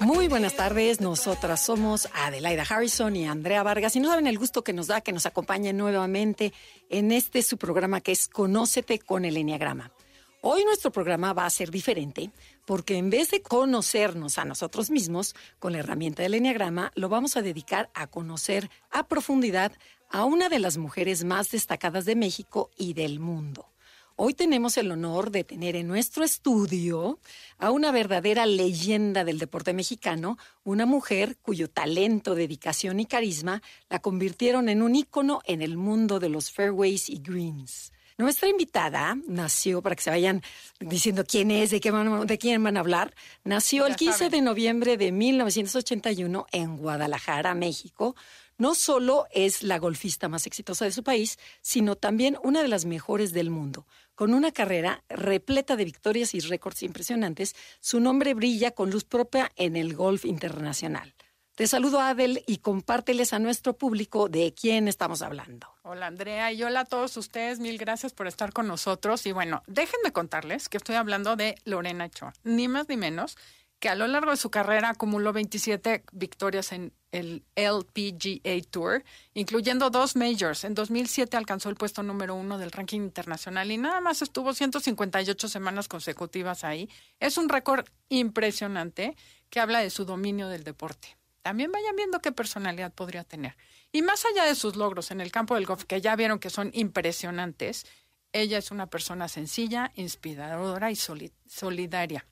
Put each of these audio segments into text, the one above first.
Muy buenas tardes, nosotras somos Adelaida Harrison y Andrea Vargas y no saben el gusto que nos da que nos acompañen nuevamente en este su programa que es Conócete con el Enneagrama. Hoy nuestro programa va a ser diferente porque en vez de conocernos a nosotros mismos con la herramienta del Enneagrama, lo vamos a dedicar a conocer a profundidad a una de las mujeres más destacadas de México y del mundo. Hoy tenemos el honor de tener en nuestro estudio a una verdadera leyenda del deporte mexicano, una mujer cuyo talento, dedicación y carisma la convirtieron en un ícono en el mundo de los fairways y greens. Nuestra invitada nació, para que se vayan diciendo quién es, de, qué de quién van a hablar, nació el 15 de noviembre de 1981 en Guadalajara, México. No solo es la golfista más exitosa de su país, sino también una de las mejores del mundo. Con una carrera repleta de victorias y récords impresionantes, su nombre brilla con luz propia en el golf internacional. Te saludo, Adel, y compárteles a nuestro público de quién estamos hablando. Hola, Andrea, y hola a todos ustedes. Mil gracias por estar con nosotros. Y bueno, déjenme contarles que estoy hablando de Lorena Choa, ni más ni menos que a lo largo de su carrera acumuló 27 victorias en el LPGA Tour, incluyendo dos majors. En 2007 alcanzó el puesto número uno del ranking internacional y nada más estuvo 158 semanas consecutivas ahí. Es un récord impresionante que habla de su dominio del deporte. También vayan viendo qué personalidad podría tener. Y más allá de sus logros en el campo del golf, que ya vieron que son impresionantes, ella es una persona sencilla, inspiradora y solidaria.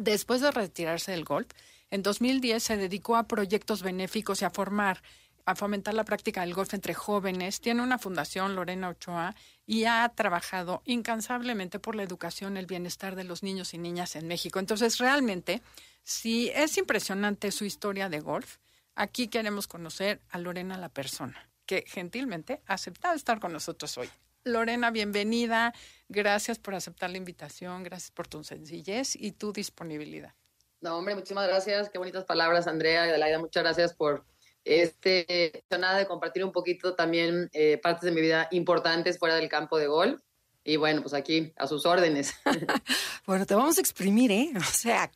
Después de retirarse del golf, en 2010 se dedicó a proyectos benéficos y a formar, a fomentar la práctica del golf entre jóvenes. Tiene una fundación, Lorena Ochoa, y ha trabajado incansablemente por la educación, el bienestar de los niños y niñas en México. Entonces, realmente, si es impresionante su historia de golf, aquí queremos conocer a Lorena la persona, que gentilmente ha aceptado estar con nosotros hoy. Lorena, bienvenida. Gracias por aceptar la invitación, gracias por tu sencillez y tu disponibilidad. No, hombre, muchísimas gracias. Qué bonitas palabras, Andrea y Adelaida. Muchas gracias por este nada de compartir un poquito también eh, partes de mi vida importantes fuera del campo de golf. Y bueno, pues aquí a sus órdenes. bueno, te vamos a exprimir, ¿eh? O sea,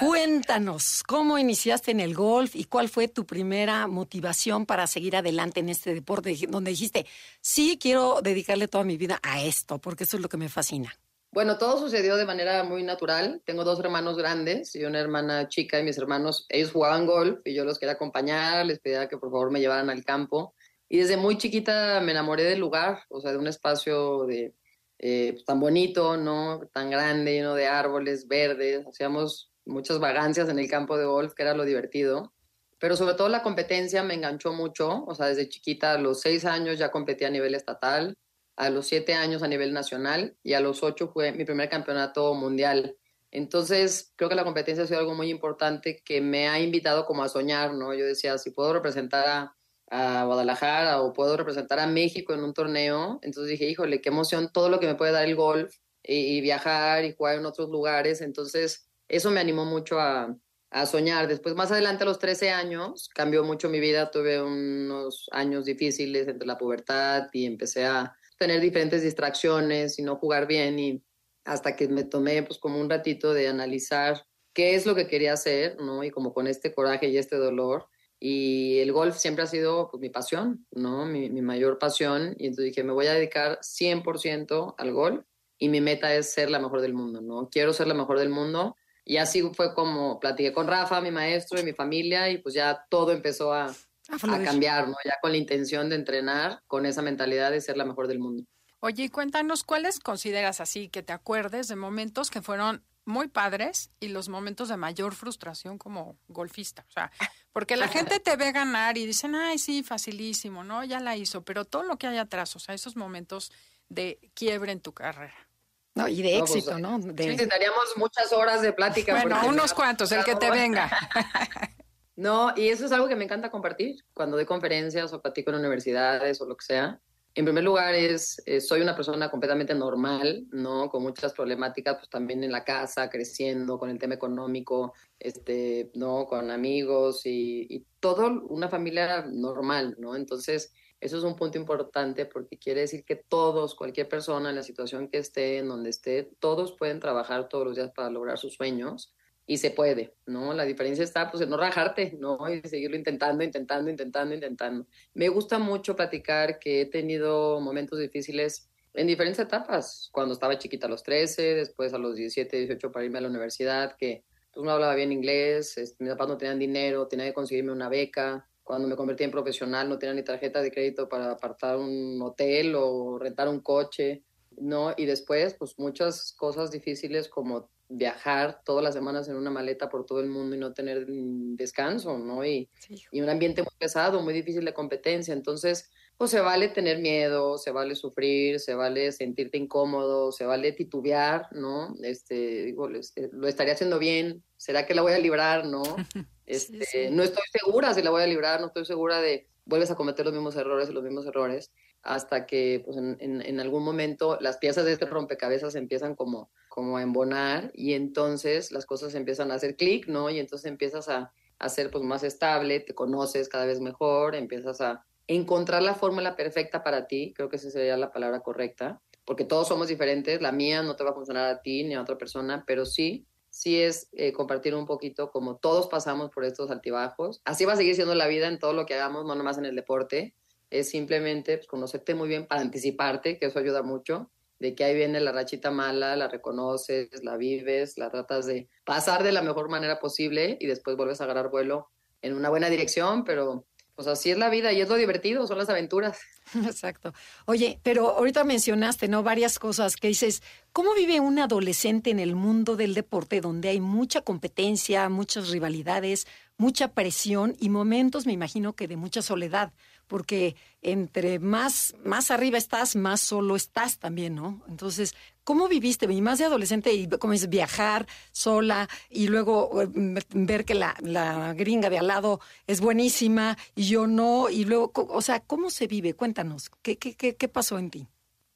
cuéntanos cómo iniciaste en el golf y cuál fue tu primera motivación para seguir adelante en este deporte, donde dijiste, sí, quiero dedicarle toda mi vida a esto, porque eso es lo que me fascina. Bueno, todo sucedió de manera muy natural. Tengo dos hermanos grandes y una hermana chica y mis hermanos, ellos jugaban golf y yo los quería acompañar, les pedía que por favor me llevaran al campo. Y desde muy chiquita me enamoré del lugar, o sea, de un espacio de eh, pues, tan bonito, ¿no? Tan grande, lleno de árboles verdes. Hacíamos muchas vagancias en el campo de golf, que era lo divertido. Pero sobre todo la competencia me enganchó mucho. O sea, desde chiquita, a los seis años ya competí a nivel estatal, a los siete años a nivel nacional y a los ocho fue mi primer campeonato mundial. Entonces, creo que la competencia ha sido algo muy importante que me ha invitado como a soñar, ¿no? Yo decía, si puedo representar a, a Guadalajara o puedo representar a México en un torneo. Entonces dije, híjole, qué emoción todo lo que me puede dar el golf y, viajar y jugar en otros lugares. Entonces eso me animó mucho a, a, soñar. Después, más adelante, a los 13 años, cambió mucho mi vida. Tuve unos años difíciles entre la pubertad y empecé a tener diferentes distracciones y no jugar bien y hasta que me tomé pues como un ratito de analizar qué es lo que quería hacer, ¿no? Y como con este coraje y este dolor, y el golf siempre ha sido pues, mi pasión, ¿no? Mi, mi, mayor pasión. Y entonces dije, me voy a dedicar 100% al golf y mi meta es ser la mejor del mundo, ¿no? Quiero ser la mejor del mundo. Y así fue como platiqué con Rafa, mi maestro y mi familia, y pues ya todo empezó a, a cambiar, ¿no? Ya con la intención de entrenar, con esa mentalidad de ser la mejor del mundo. Oye, y cuéntanos, ¿cuáles consideras así que te acuerdes de momentos que fueron muy padres y los momentos de mayor frustración como golfista. O sea, porque la gente te ve ganar y dicen, ay, sí, facilísimo, ¿no? Ya la hizo, pero todo lo que hay atrás, o sea, esos momentos de quiebre en tu carrera. No, y de pues, éxito, ¿no? De... Sí, necesitaríamos muchas horas de plática. Bueno, unos cuantos, el que te venga. no, y eso es algo que me encanta compartir cuando doy conferencias o platico en universidades o lo que sea. En primer lugar es, eh, soy una persona completamente normal, ¿no? Con muchas problemáticas, pues también en la casa, creciendo, con el tema económico, este, ¿no? Con amigos y, y todo una familia normal, ¿no? Entonces, eso es un punto importante porque quiere decir que todos, cualquier persona en la situación que esté, en donde esté, todos pueden trabajar todos los días para lograr sus sueños y se puede, ¿no? La diferencia está pues en no rajarte, ¿no? Y seguirlo intentando, intentando, intentando, intentando. Me gusta mucho platicar que he tenido momentos difíciles en diferentes etapas, cuando estaba chiquita a los 13, después a los 17, 18 para irme a la universidad, que pues no hablaba bien inglés, mis papás no tenían dinero, tenía que conseguirme una beca, cuando me convertí en profesional no tenía ni tarjeta de crédito para apartar un hotel o rentar un coche, ¿no? Y después, pues muchas cosas difíciles como viajar todas las semanas en una maleta por todo el mundo y no tener descanso, ¿no? Y, y, un ambiente muy pesado, muy difícil de competencia. Entonces, pues se vale tener miedo, se vale sufrir, se vale sentirte incómodo, se vale titubear, ¿no? Este, digo, lo estaría haciendo bien, ¿será que la voy a librar, no? Este, No estoy segura si la voy a librar, no estoy segura de vuelves a cometer los mismos errores y los mismos errores hasta que pues, en, en, algún momento las piezas de este rompecabezas empiezan como, como a embonar y entonces las cosas empiezan a hacer clic, ¿no? Y entonces empiezas a, a ser pues, más estable, te conoces cada vez mejor, empiezas a encontrar la fórmula perfecta para ti, creo que esa sería la palabra correcta, porque todos somos diferentes, la mía no te va a funcionar a ti ni a otra persona, pero sí sí es eh, compartir un poquito como todos pasamos por estos altibajos. Así va a seguir siendo la vida en todo lo que hagamos, no nomás en el deporte es simplemente pues, conocerte muy bien para anticiparte, que eso ayuda mucho, de que ahí viene la rachita mala, la reconoces, la vives, la tratas de pasar de la mejor manera posible y después vuelves a agarrar vuelo en una buena dirección, pero pues así es la vida y es lo divertido, son las aventuras. Exacto. Oye, pero ahorita mencionaste, ¿no? Varias cosas que dices, ¿cómo vive un adolescente en el mundo del deporte donde hay mucha competencia, muchas rivalidades, mucha presión y momentos, me imagino que de mucha soledad? Porque entre más, más arriba estás, más solo estás también, ¿no? Entonces, ¿cómo viviste? Y más de adolescente, y como es viajar sola y luego eh, ver que la, la gringa de al lado es buenísima y yo no, y luego, o sea, ¿cómo se vive? Cuéntanos, ¿qué, qué, qué, qué pasó en ti?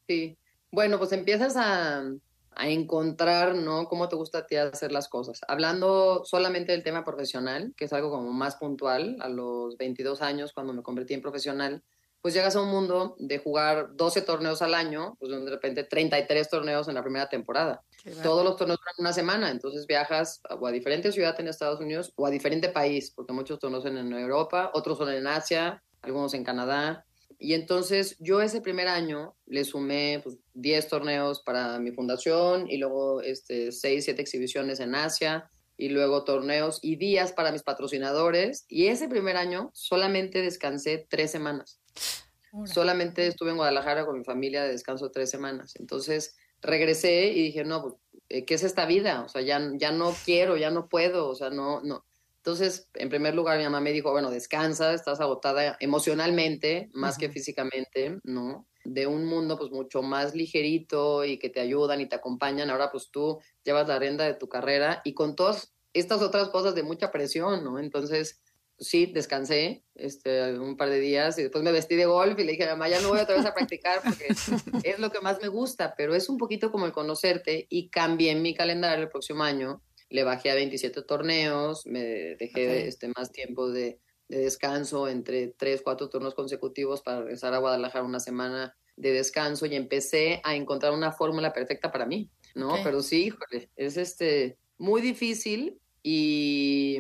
Sí, bueno, pues empiezas a, a encontrar, ¿no? Cómo te gusta a ti hacer las cosas. Hablando solamente del tema profesional, que es algo como más puntual, a los 22 años, cuando me convertí en profesional, pues llegas a un mundo de jugar 12 torneos al año, pues de repente 33 torneos en la primera temporada. Todos los torneos duran una semana, entonces viajas o a diferentes ciudades en Estados Unidos o a diferente país, porque muchos torneos son en Europa, otros son en Asia, algunos en Canadá, y entonces yo ese primer año le sumé pues, 10 torneos para mi fundación y luego este, 6, 7 exhibiciones en Asia y luego torneos y días para mis patrocinadores. Y ese primer año solamente descansé tres semanas. Solamente estuve en Guadalajara con mi familia de descanso tres semanas. Entonces regresé y dije, no, pues, eh, ¿qué es esta vida? O sea, ya, ya no quiero, ya no puedo, o sea, no, no. Entonces, en primer lugar, mi mamá me dijo, bueno, descansa, estás agotada emocionalmente más que físicamente, ¿no? De un mundo pues mucho más ligerito y que te ayudan y te acompañan. Ahora pues tú llevas la rienda de tu carrera y con todas estas otras cosas de mucha presión, ¿no? Entonces, pues, sí, descansé este, un par de días y después me vestí de golf y le dije a mamá, ya no voy otra vez a practicar porque es lo que más me gusta, pero es un poquito como el conocerte y cambié mi calendario el próximo año le bajé a 27 torneos, me dejé este, más tiempo de, descanso entre 3, 4 turnos consecutivos para regresar a Guadalajara una semana de descanso y empecé a encontrar una fórmula perfecta para mí, ¿no? Pero sí, híjole, es este, muy difícil y,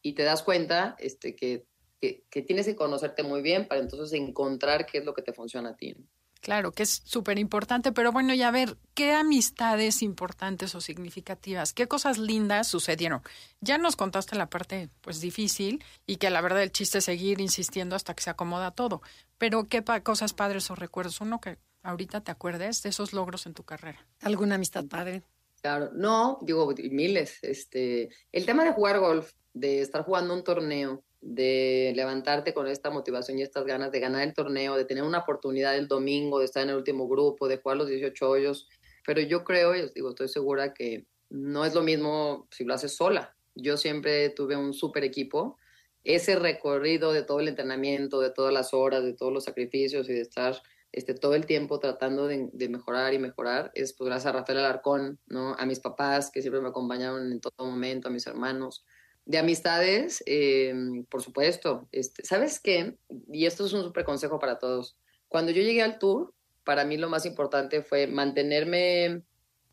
y te das cuenta este, que, que, que, tienes que conocerte muy bien para entonces encontrar qué es lo que te funciona a ti. Claro, que es súper importante, pero bueno, ya ver, ¿qué amistades importantes o significativas, qué cosas lindas sucedieron? Ya nos contaste la parte, pues, difícil y que la verdad el chiste es seguir insistiendo hasta que se acomoda todo, pero ¿qué cosas padres o recuerdos? Uno que ahorita te acuerdes de esos logros en tu carrera. ¿Alguna amistad padre? Claro, no, digo, miles. Este, el tema de jugar golf, de estar jugando un torneo, de levantarte con esta motivación y estas ganas de ganar el torneo, de tener una oportunidad el domingo, de estar en el último grupo, de jugar los 18 hoyos. Pero yo creo, y digo, estoy segura que no es lo mismo si lo haces sola. Yo siempre tuve un super equipo. Ese recorrido de todo el entrenamiento, de todas las horas, de todos los sacrificios y de estar este, todo el tiempo tratando de, mejorar y mejorar, es pues gracias a Rafael Alarcón, ¿no? A mis papás que siempre me acompañaron en todo momento, a mis hermanos. De amistades, eh, por supuesto. Este, ¿Sabes qué? Y esto es un súper consejo para todos. Cuando yo llegué al tour, para mí lo más importante fue mantenerme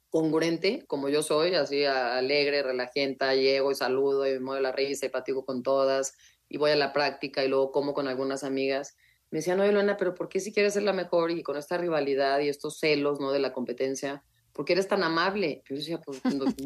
congruente como yo soy, así alegre, relajenta, llego y saludo y me muevo la risa y platico con todas y voy a la práctica y luego como con algunas amigas. Me decían, no, Elena, pero ¿por qué si quieres ser la mejor y con esta rivalidad y estos celos, ¿no? De la competencia, ¿por qué eres tan amable? Yo decía, pues,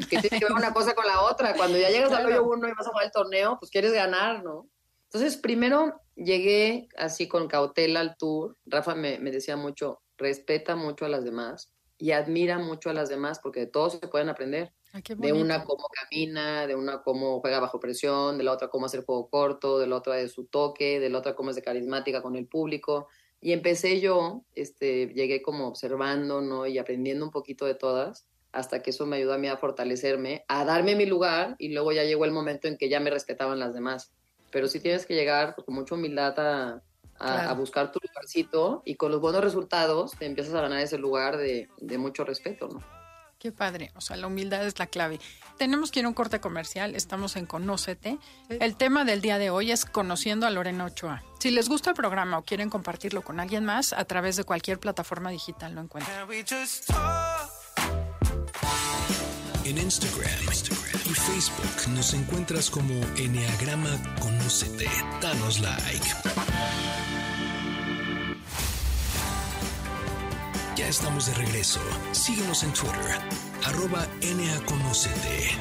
¿qué tiene que ver una cosa con la otra? Cuando ya llegas al hoyo uno y vas a jugar el torneo, pues quieres ganar, ¿no? Entonces, primero llegué así con cautela al tour. Rafa me, me decía mucho, respeta mucho a las demás y admira mucho a las demás porque de todos se pueden aprender. de una cómo camina, de una cómo juega bajo presión, de la otra cómo hacer juego corto, de la otra de su toque, de la otra cómo es de carismática con el público. Y empecé yo, este, llegué como observando, ¿no? Y aprendiendo un poquito de todas, hasta que eso me ayudó a mí a fortalecerme, a darme mi lugar, y luego ya llegó el momento en que ya me respetaban las demás. Pero sí tienes que llegar con mucha humildad a, a, buscar tu lugarcito y con los buenos resultados te empiezas a ganar ese lugar de, de mucho respeto, ¿no? Qué padre, o sea, la humildad es la clave. Tenemos que ir a un corte comercial, estamos en Conócete. El tema del día de hoy es Conociendo a Lorena Ochoa. Si les gusta el programa o quieren compartirlo con alguien más, a través de cualquier plataforma digital lo encuentran. En Instagram, Instagram, y Facebook nos encuentras como Enneagrama Conócete. Danos like. Ya estamos de regreso. Síguenos en Twitter, arroba NAConocete.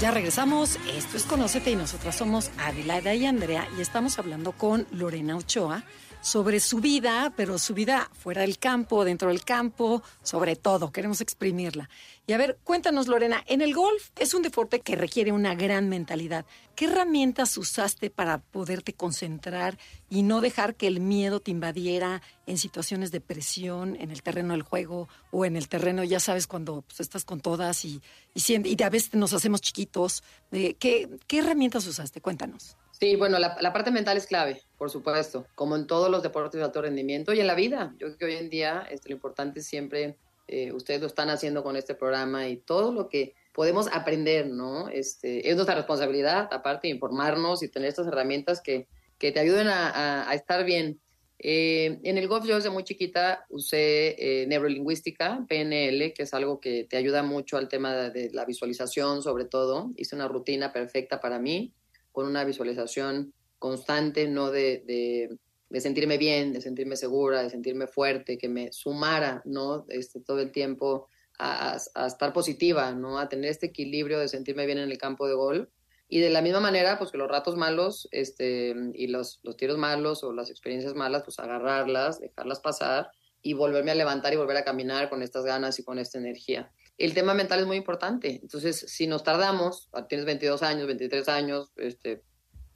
Ya regresamos. Esto es Conócete y nosotras somos Adelaida y Andrea y estamos hablando con Lorena Ochoa sobre su vida, pero su vida fuera del campo, dentro del campo, sobre todo, queremos exprimirla. Y a ver, cuéntanos Lorena, en el golf es un deporte que requiere una gran mentalidad. ¿Qué herramientas usaste para poderte concentrar y no dejar que el miedo te invadiera en situaciones de presión en el terreno del juego o en el terreno, ya sabes, cuando pues, estás con todas y, y, y, a veces nos hacemos chiquitos? Eh, ¿qué, ¿Qué herramientas usaste? Cuéntanos. Sí, bueno, la, parte mental es clave, por supuesto, como en todos los deportes de alto rendimiento y en la vida. Yo creo que hoy en día este, lo importante es siempre, eh, ustedes lo están haciendo con este programa y todo lo que podemos aprender, ¿no? Este, es nuestra responsabilidad, aparte informarnos y tener estas herramientas que, que te ayuden a, estar bien. Eh, en el golf yo desde muy chiquita usé eh, neurolingüística, PNL, que es algo que te ayuda mucho al tema de, la visualización sobre todo. Hice una rutina perfecta para mí con una visualización constante, no de, sentirme bien, de sentirme segura, de sentirme fuerte, que me sumara, ¿no? Este, todo el tiempo a, a, estar positiva, ¿no? A tener este equilibrio de sentirme bien en el campo de gol. Y de la misma manera, pues que los ratos malos este, y los, los tiros malos o las experiencias malas, pues agarrarlas, dejarlas pasar y volverme a levantar y volver a caminar con estas ganas y con esta energía el tema mental es muy importante. Entonces, si nos tardamos, ah, tienes 22 años, 23 años, este,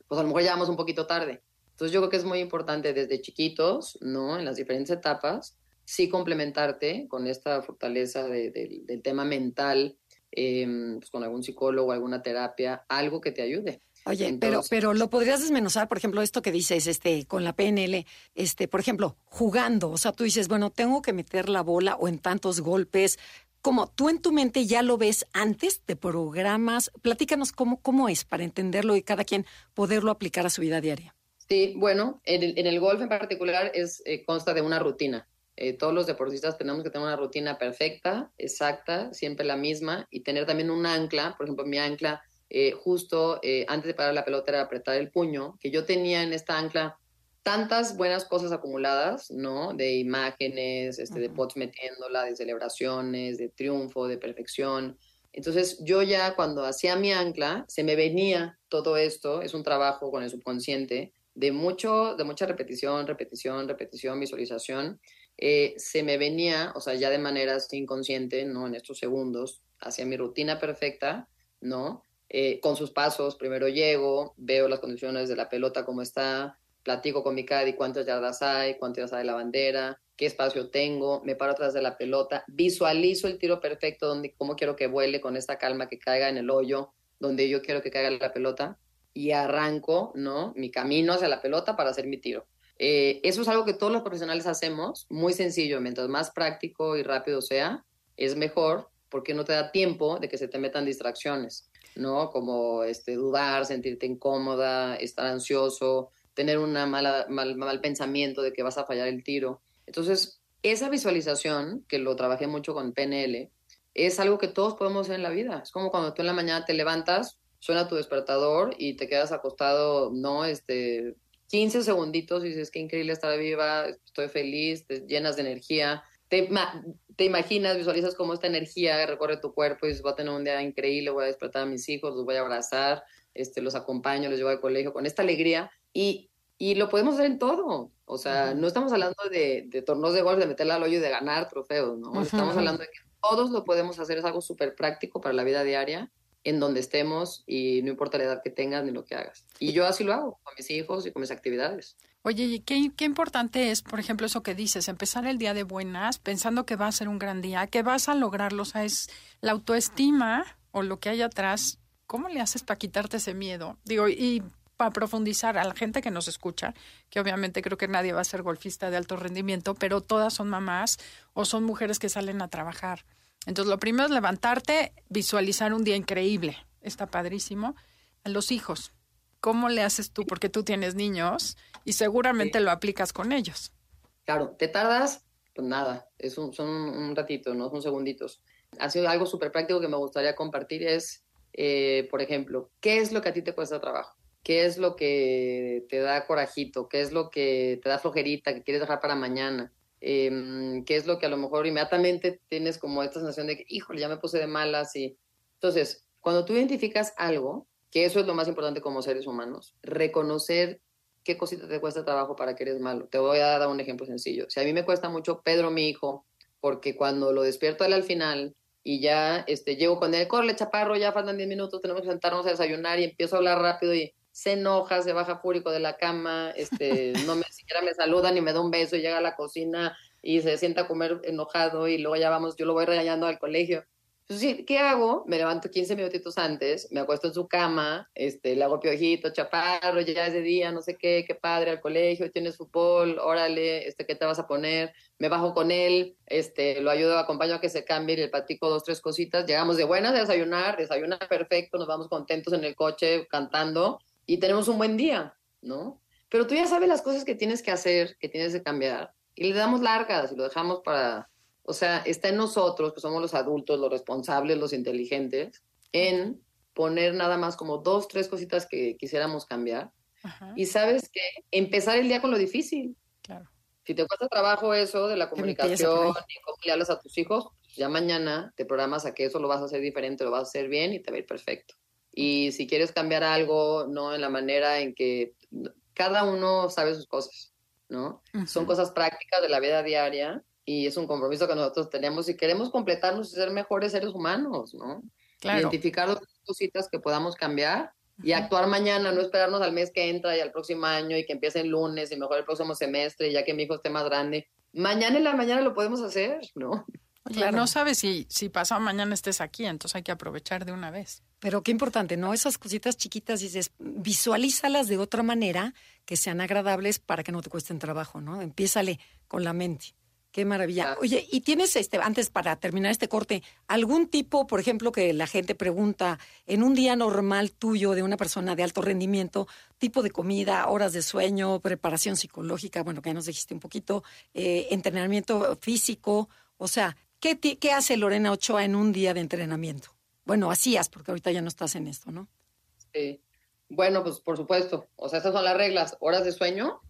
pues a lo mejor llegamos un poquito tarde. Entonces, yo creo que es muy importante desde chiquitos, ¿no? En las diferentes etapas, sí complementarte con esta fortaleza del tema mental, em, pues con algún psicólogo, alguna terapia, algo que te ayude. Oye, pero, pero lo podrías desmenuzar, por ejemplo, esto que dices, este, con la PNL, este, por ejemplo, jugando, o sea, tú dices, bueno, tengo que meter la bola o en tantos golpes, como tú en tu mente ya lo ves antes de programas. Platícanos cómo, cómo es para entenderlo y cada quien poderlo aplicar a su vida diaria. Sí, bueno, en el, en el golf en particular es, eh, consta de una rutina. Eh, todos los deportistas tenemos que tener una rutina perfecta, exacta, siempre la misma, y tener también un ancla. Por ejemplo, mi ancla, eh, justo antes de parar la pelota era apretar el puño, que yo tenía en esta ancla tantas buenas cosas acumuladas, ¿no? De imágenes, este, de pots metiéndola, de celebraciones, de triunfo, de perfección. Entonces yo ya cuando hacía mi ancla, se me venía todo esto, es un trabajo con el subconsciente, de, mucho, de mucha repetición, repetición, repetición, visualización, eh, se me venía, o sea, ya de manera inconsciente, ¿no? En estos segundos, hacia mi rutina perfecta, ¿no? Eh, con sus pasos, primero llego, veo las condiciones de la pelota, cómo está, platico con mi caddy cuántas yardas hay, cuántas yardas hay la bandera, qué espacio tengo, me paro atrás de la pelota, visualizo el tiro perfecto, donde, cómo quiero que vuele con esta calma, que caiga en el hoyo, donde yo quiero que caiga la pelota, y arranco, ¿no? Mi camino hacia la pelota para hacer mi tiro. Eh, eso es algo que todos los profesionales hacemos, muy sencillo, mientras más práctico y rápido sea, es mejor porque no te da tiempo de que se te metan distracciones, ¿no? Como este, dudar, sentirte incómoda, estar ansioso, tener un mal, mal pensamiento de que vas a fallar el tiro. Entonces, esa visualización, que lo trabajé mucho con PNL, es algo que todos podemos hacer en la vida. Es como cuando tú en la mañana te levantas, suena tu despertador y te quedas acostado, ¿no? Este, 15 segunditos y dices, qué increíble estar viva, estoy feliz, te llenas de energía. Te, te imaginas, visualizas cómo esta energía recorre tu cuerpo y dices, voy a tener un día increíble, voy a despertar a mis hijos, los voy a abrazar, este, los acompaño, los llevo al colegio con esta alegría. Y, y lo podemos hacer en todo. O sea, no estamos hablando de, de torneos de golf, de meterle al hoyo y de ganar trofeos, ¿no? Estamos hablando de que todos lo podemos hacer, es algo súper práctico para la vida diaria, en donde estemos y no importa la edad que tengas ni lo que hagas. Y yo así lo hago con mis hijos y con mis actividades. Oye, ¿y qué, importante es, por ejemplo, eso que dices, empezar el día de buenas, pensando que va a ser un gran día, que vas a lograrlo, o sea, es la autoestima o lo que hay atrás, ¿cómo le haces para quitarte ese miedo? Digo, y para profundizar a la gente que nos escucha, que obviamente creo que nadie va a ser golfista de alto rendimiento, pero todas son mamás o son mujeres que salen a trabajar. Entonces, lo primero es levantarte, visualizar un día increíble. Está padrísimo. A los hijos, ¿cómo le haces tú? Porque tú tienes niños y seguramente lo aplicas con ellos. Claro, te tardas, pues nada, es un, son un ratito, ¿no? Son segunditos. Ha sido algo súper práctico que me gustaría compartir es, eh, por ejemplo, ¿qué es lo que a ti te cuesta trabajo? qué es lo que te da corajito, qué es lo que te da flojerita, que quieres dejar para mañana, em, qué es lo que a lo mejor inmediatamente tienes como esta sensación de que, híjole, ya me puse de malas y... Entonces, cuando tú identificas algo, que eso es lo más importante como seres humanos, reconocer qué cosita te cuesta trabajo para que eres malo. Te voy a dar un ejemplo sencillo. Si a mí me cuesta mucho Pedro, mi hijo, porque cuando lo despierto al final y ya este, llego con él, corre, chaparro, ya faltan 10 minutos, tenemos que sentarnos a desayunar y empiezo a hablar rápido y se enoja, se baja fúrico de la cama, este, no me siquiera me saluda ni me da un beso, y llega a la cocina y se sienta a comer enojado y luego ya vamos, yo lo voy regañando al colegio. Entonces, ¿qué hago? Me levanto 15 minutitos antes, me acuesto en su cama, este, le hago piojito, chaparro, ya es de día, no sé qué, qué padre, al colegio, tienes fútbol, órale, este, ¿qué te vas a poner? Me bajo con él, este, lo ayudo, acompaño a que se cambie le platico dos, tres cositas. Llegamos de buenas a desayunar, desayuna perfecto, nos vamos contentos en el coche cantando y tenemos un buen día, ¿no? Pero tú ya sabes las cosas que tienes que hacer, que tienes que cambiar, y le damos largas y lo dejamos para, o sea, está en nosotros, que somos los adultos, los responsables, los inteligentes, en poner nada más como dos, tres cositas que quisiéramos cambiar. Y sabes que empezar el día con lo difícil. Claro. Si te cuesta trabajo eso de la comunicación y cómo le hablas a tus hijos, pues ya mañana te programas a que eso lo vas a hacer diferente, lo vas a hacer bien y te va a ir perfecto. Y si quieres cambiar algo, ¿no? En la manera en que cada uno sabe sus cosas, ¿no? Son cosas prácticas de la vida diaria y es un compromiso que nosotros tenemos y queremos completarnos y ser mejores seres humanos, ¿no? Identificar las cositas que podamos cambiar y actuar mañana, no esperarnos al mes que entra y al próximo año y que empiece el lunes y mejor el próximo semestre, ya que mi hijo esté más grande. Mañana en la mañana lo podemos hacer, ¿no? Claro. no sabes si, si pasado mañana estés aquí, entonces hay que aprovechar de una vez. Pero qué importante, ¿no? Esas cositas chiquitas, dices, visualízalas de otra manera que sean agradables para que no te cuesten trabajo, ¿no? Empiézale con la mente. Qué maravilla. Oye, ¿y tienes, este, antes para terminar este corte, algún tipo, por ejemplo, que la gente pregunta, en un día normal tuyo de una persona de alto rendimiento, tipo de comida, horas de sueño, preparación psicológica, bueno, que ya nos dijiste un poquito, eh, entrenamiento físico, o sea, ¿qué, ¿qué hace Lorena Ochoa en un día de entrenamiento? Bueno, hacías, porque ahorita ya no estás en esto, ¿no? Sí. Bueno, pues por supuesto. O sea, estas son las reglas. Horas de sueño.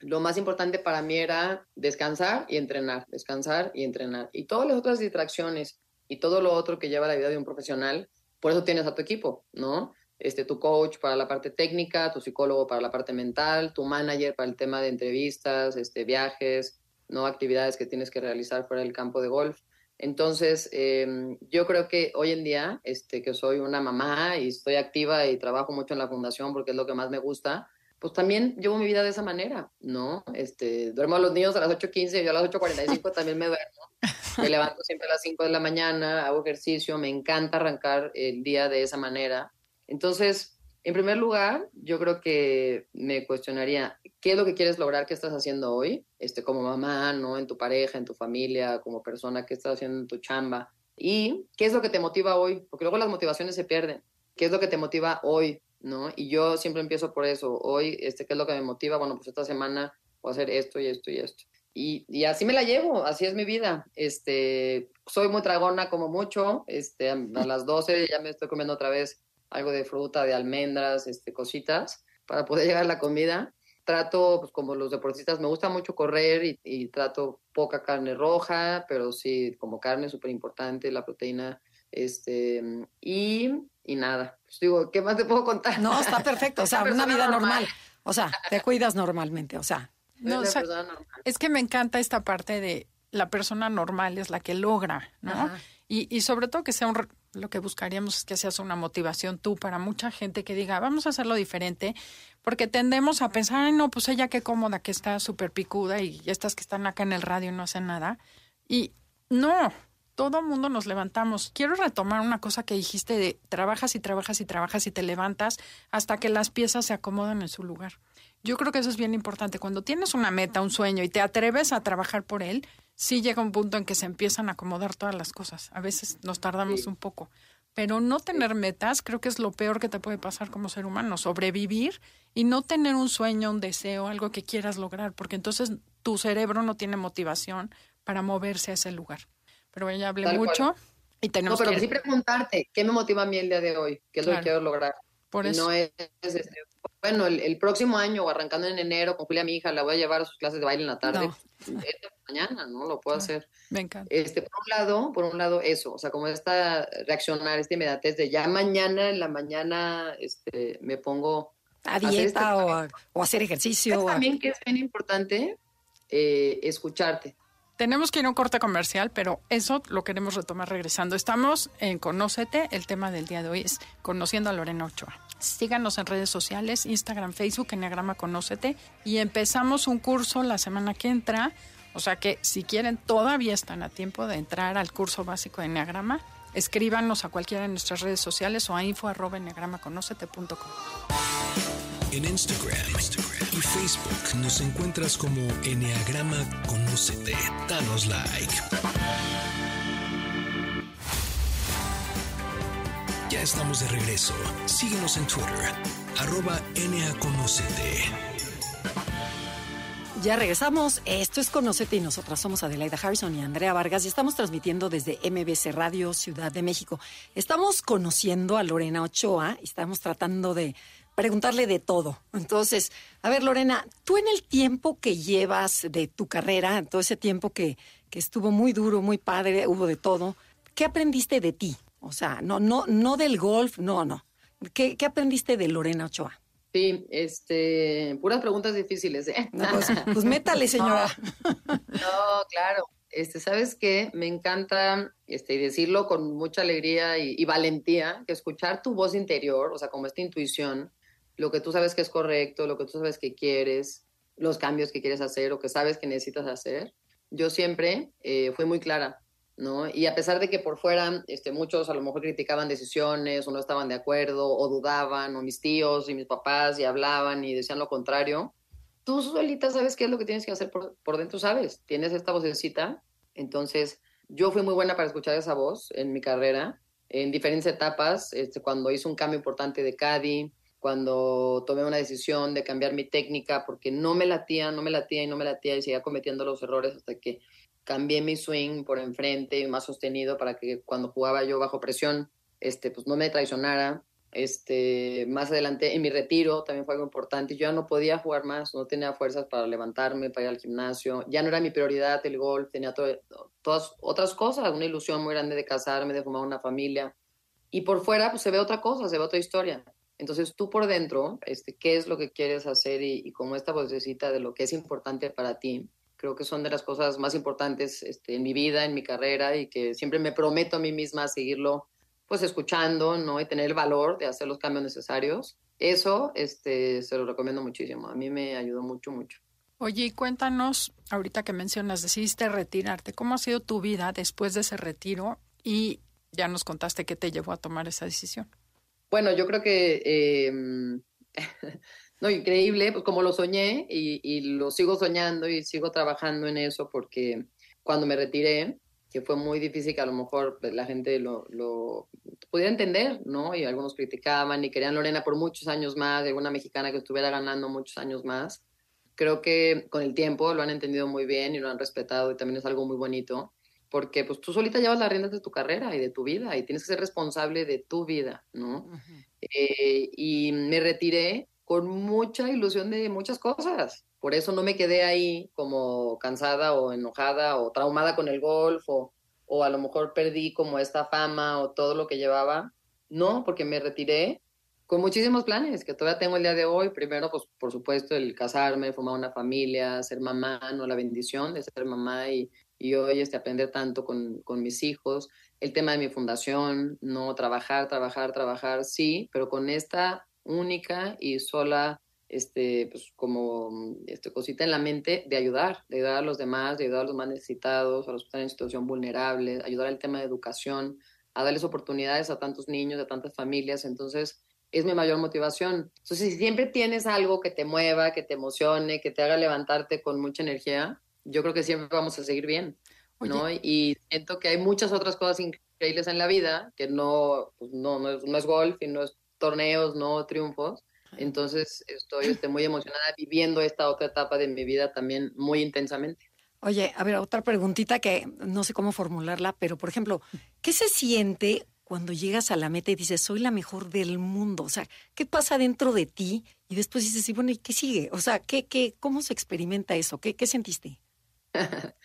Lo más importante para mí era descansar y entrenar, descansar y entrenar. Y todas las otras distracciones y todo lo otro que lleva la vida de un profesional, por eso tienes a tu equipo, ¿no? Este, tu coach para la parte técnica, tu psicólogo para la parte mental, tu manager para el tema de entrevistas, este, viajes, no actividades que tienes que realizar fuera del campo de golf. Entonces, em, yo creo que hoy en día, este, que soy una mamá y estoy activa y trabajo mucho en la fundación porque es lo que más me gusta, pues también llevo mi vida de esa manera, ¿no? Este, duermo a los niños a las 8.15, yo a las 8.45 también me duermo. Me levanto siempre a las 5 de la mañana, hago ejercicio, me encanta arrancar el día de esa manera. Entonces, En primer lugar, yo creo que me cuestionaría, ¿qué es lo que quieres lograr? ¿Qué estás haciendo hoy? Este, como mamá, ¿no? En tu pareja, en tu familia, como persona, ¿qué estás haciendo en tu chamba? ¿Y qué es lo que te motiva hoy? Porque luego las motivaciones se pierden. ¿Qué es lo que te motiva hoy? ¿No? Y yo siempre empiezo por eso. Hoy, este, ¿qué es lo que me motiva? Bueno, pues esta semana voy a hacer esto y esto y esto. Y, así me la llevo, así es mi vida. Este, soy muy tragona como mucho, este, a las 12 ya me estoy comiendo otra vez algo de fruta, de almendras, este, cositas, para poder llegar a la comida. Trato, pues como los deportistas, me gusta mucho correr y, y trato poca carne roja, pero sí, como carne súper importante, la proteína, este, y, y nada. Pues digo, ¿qué más te puedo contar? No, está perfecto, o sea, una vida normal. normal. O sea, te cuidas normalmente, o sea. No, o sea, es que me encanta esta parte de la persona normal es la que logra, ¿no? Y, y, sobre todo que sea un, lo que buscaríamos es que seas una motivación tú para mucha gente que diga, vamos a hacerlo diferente, porque tendemos a pensar, ay, no, pues ella qué cómoda, que está súper picuda y estas que están acá en el radio no hacen nada. Y no, todo mundo nos levantamos. Quiero retomar una cosa que dijiste de trabajas y trabajas y trabajas y te levantas hasta que las piezas se acomodan en su lugar. Yo creo que eso es bien importante. Cuando tienes una meta, un sueño y te atreves a trabajar por él, sí llega un punto en que se empiezan a acomodar todas las cosas. A veces nos tardamos sí. un poco. Pero no tener metas creo que es lo peor que te puede pasar como ser humano. Sobrevivir y no tener un sueño, un deseo, algo que quieras lograr, porque entonces tu cerebro no tiene motivación para moverse a ese lugar. Pero ya hablé Tal mucho cual. y tenemos no, pero que... sí preguntarte, ¿qué me motiva a mí el día de hoy? ¿Qué es claro. lo que quiero lograr? Por y eso. no es, este, bueno, el, el, próximo año o arrancando en enero con Julia, mi hija, la voy a llevar a sus clases de baile en la tarde. No. Esta mañana, ¿no? Lo puedo hacer. Me encanta. Este, por un lado, por un lado, eso, o sea, como esta reaccionar, esta inmediatez de ya mañana en la mañana este, me pongo a dieta este, o, a, o, hacer ejercicio. También a... que es bien importante eh, escucharte. Tenemos que ir a un corte comercial, pero eso lo queremos retomar regresando. Estamos en Conócete. El tema del día de hoy es Conociendo a Lorena Ochoa. Síganos en redes sociales, Instagram, Facebook, Enneagrama Conócete. Y empezamos un curso la semana que entra. O sea que si quieren, todavía están a tiempo de entrar al curso básico de Enneagrama. Escríbanos a cualquiera de nuestras redes sociales o a info.enneagramaconocete.com. En Instagram, y Facebook nos encuentras como Enneagrama Conócete. Danos like. Ya estamos de regreso. Síguenos en Twitter, arroba. Ya regresamos. Esto es Conocete y nosotras somos Adelaida Harrison y Andrea Vargas y estamos transmitiendo desde MBC Radio Ciudad de México. Estamos conociendo a Lorena Ochoa estamos tratando de preguntarle de todo. Entonces, a ver, Lorena, tú en el tiempo que llevas de tu carrera, todo ese tiempo que, que estuvo muy duro, muy padre, hubo de todo, ¿qué aprendiste de ti? O sea, no, no, no del golf, no, no. ¿Qué, qué aprendiste de Lorena Ochoa? Sí, este, puras preguntas difíciles, ¿eh? No, pues, pues, métale, señora. No, no, claro. Este, ¿sabes qué? Me encanta este, decirlo con mucha alegría y, y, valentía, que escuchar tu voz interior, o sea, como esta intuición, lo que tú sabes que es correcto, lo que tú sabes que quieres, los cambios que quieres hacer o que sabes que necesitas hacer. Yo siempre eh, fui muy clara, ¿no? Y a pesar de que por fuera este, muchos a lo mejor criticaban decisiones o no estaban de acuerdo o dudaban, o mis tíos y mis papás y hablaban y decían lo contrario, tú solita sabes qué es lo que tienes que hacer por, por dentro, sabes, tienes esta vocecita, entonces yo fui muy buena para escuchar esa voz en mi carrera, en diferentes etapas, este, cuando hice un cambio importante de CADI, cuando tomé una decisión de cambiar mi técnica porque no me latía, no me latía y no me latía y seguía cometiendo los errores hasta que cambié mi swing por enfrente y más sostenido para que cuando jugaba yo bajo presión, este, pues no me traicionara. Este, más adelante en mi retiro también fue algo importante. Yo ya no podía jugar más, no tenía fuerzas para levantarme, para ir al gimnasio. Ya no era mi prioridad el golf, tenía to todas otras cosas, una ilusión muy grande de casarme, de formar una familia. Y por fuera pues se ve otra cosa, se ve otra historia. Entonces tú por dentro, este, ¿qué es lo que quieres hacer? Y, y como esta vocecita de lo que es importante para ti, creo que son de las cosas más importantes este, en mi vida, en mi carrera y que siempre me prometo a mí misma seguirlo pues escuchando, ¿no? Y tener el valor de hacer los cambios necesarios. Eso este, se lo recomiendo muchísimo. A mí me ayudó mucho, mucho. Oye, cuéntanos, ahorita que mencionas, decidiste retirarte, ¿cómo ha sido tu vida después de ese retiro? Y ya nos contaste qué te llevó a tomar esa decisión. Bueno, yo creo que, eh, no, increíble, pues como lo soñé y, y, lo sigo soñando y sigo trabajando en eso porque cuando me retiré, que fue muy difícil que a lo mejor pues, la gente lo, pudiera entender, ¿no? Y algunos criticaban y querían Lorena por muchos años más, de alguna mexicana que estuviera ganando muchos años más. Creo que con el tiempo lo han entendido muy bien y lo han respetado y también es algo muy bonito porque pues tú solita llevas las riendas de tu carrera y de tu vida y tienes que ser responsable de tu vida, ¿no? Uh -huh. eh, y me retiré con mucha ilusión de muchas cosas. Por eso no me quedé ahí como cansada o enojada o traumada con el golf o, o a lo mejor perdí como esta fama o todo lo que llevaba. No, porque me retiré con muchísimos planes que todavía tengo el día de hoy. Primero, pues por supuesto, el casarme, formar una familia, ser mamá, no la bendición de ser mamá y, y hoy este, aprender tanto con, con, mis hijos. El tema de mi fundación, no trabajar, trabajar, trabajar, sí, pero con esta única y sola este, pues como este, cosita en la mente de ayudar, de ayudar a los demás, de ayudar a los más necesitados, a los que están en situación vulnerable, ayudar al tema de educación, a darles oportunidades a tantos niños, a tantas familias. Entonces, es mi mayor motivación. Entonces, si siempre tienes algo que te mueva, que te emocione, que te haga levantarte con mucha energía, yo creo que siempre vamos a seguir bien, ¿no? Oye. Y siento que hay muchas otras cosas increíbles en la vida, que no, pues no, no, es, no es golf y no es torneos, no triunfos. Entonces estoy, estoy muy emocionada viviendo esta otra etapa de mi vida también muy intensamente. Oye, a ver, otra preguntita que no sé cómo formularla, pero por ejemplo, ¿qué se siente cuando llegas a la meta y dices, soy la mejor del mundo? O sea, ¿qué pasa dentro de ti? Y después dices, y bueno, ¿y qué sigue? O sea, ¿qué, qué, ¿cómo se experimenta eso? ¿Qué, qué sentiste?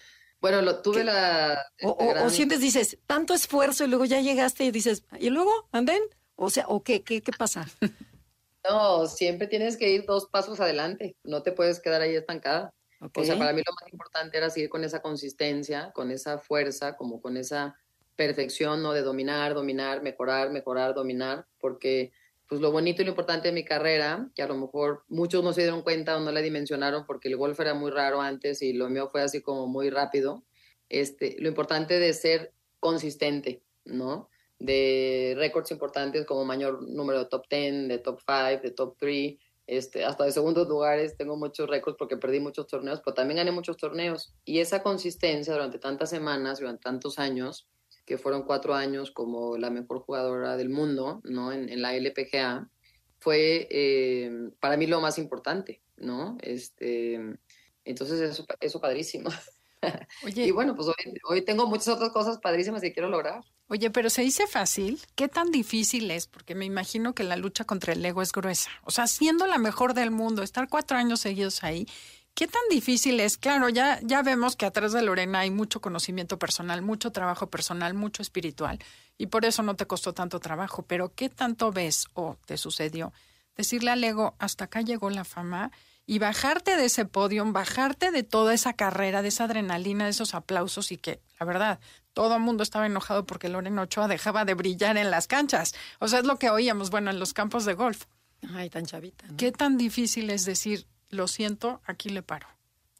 bueno, lo, tuve ¿Qué? la... O, o, gran... o, sientes, dices, tanto esfuerzo y luego ya llegaste y dices, ¿y luego? ¿Anden? O sea, ¿o qué, qué, qué pasa? No, siempre tienes que ir dos pasos adelante, no te puedes quedar ahí estancada. Okay. O sea, para mí lo más importante era seguir con esa consistencia, con esa fuerza, como con esa perfección, ¿no? De dominar, dominar, mejorar, mejorar, dominar, porque pues lo bonito y lo importante de mi carrera, que a lo mejor muchos no se dieron cuenta o no la dimensionaron porque el golf era muy raro antes y lo mío fue así como muy rápido, este, lo importante de ser consistente, ¿no? de récords importantes como mayor número de top 10, de top 5, de top 3, este, hasta de segundos lugares. Tengo muchos récords porque perdí muchos torneos, pero también gané muchos torneos. Y esa consistencia durante tantas semanas, durante tantos años, que fueron cuatro años como la mejor jugadora del mundo, ¿no? En, en la LPGA, fue eh, para mí lo más importante, ¿no? Este, entonces eso, eso padrísimo. Oye, y bueno, pues hoy, hoy, tengo muchas otras cosas padrísimas que quiero lograr. Oye, pero se dice fácil. ¿Qué tan difícil es? Porque me imagino que la lucha contra el ego es gruesa. O sea, siendo la mejor del mundo, estar cuatro años seguidos ahí, ¿qué tan difícil es? Claro, ya, ya vemos que atrás de Lorena hay mucho conocimiento personal, mucho trabajo personal, mucho espiritual, y por eso no te costó tanto trabajo. Pero ¿qué tanto ves o te sucedió decirle al ego, hasta acá llegó la fama? y bajarte de ese podio, bajarte de toda esa carrera, de esa adrenalina, de esos aplausos y que, la verdad, todo el mundo estaba enojado porque Lorena Ochoa dejaba de brillar en las canchas. O sea, es lo que oíamos, bueno, en los campos de golf. Ay, tan chavita. ¿no? ¿Qué tan difícil es decir, lo siento, aquí le paro?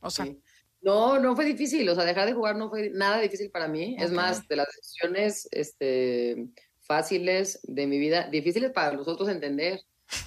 O sea... Sí. No, no fue difícil, o sea, dejar de jugar no fue nada difícil para mí. Okay. Es más, de las decisiones este, fáciles de mi vida, difíciles para los otros entender.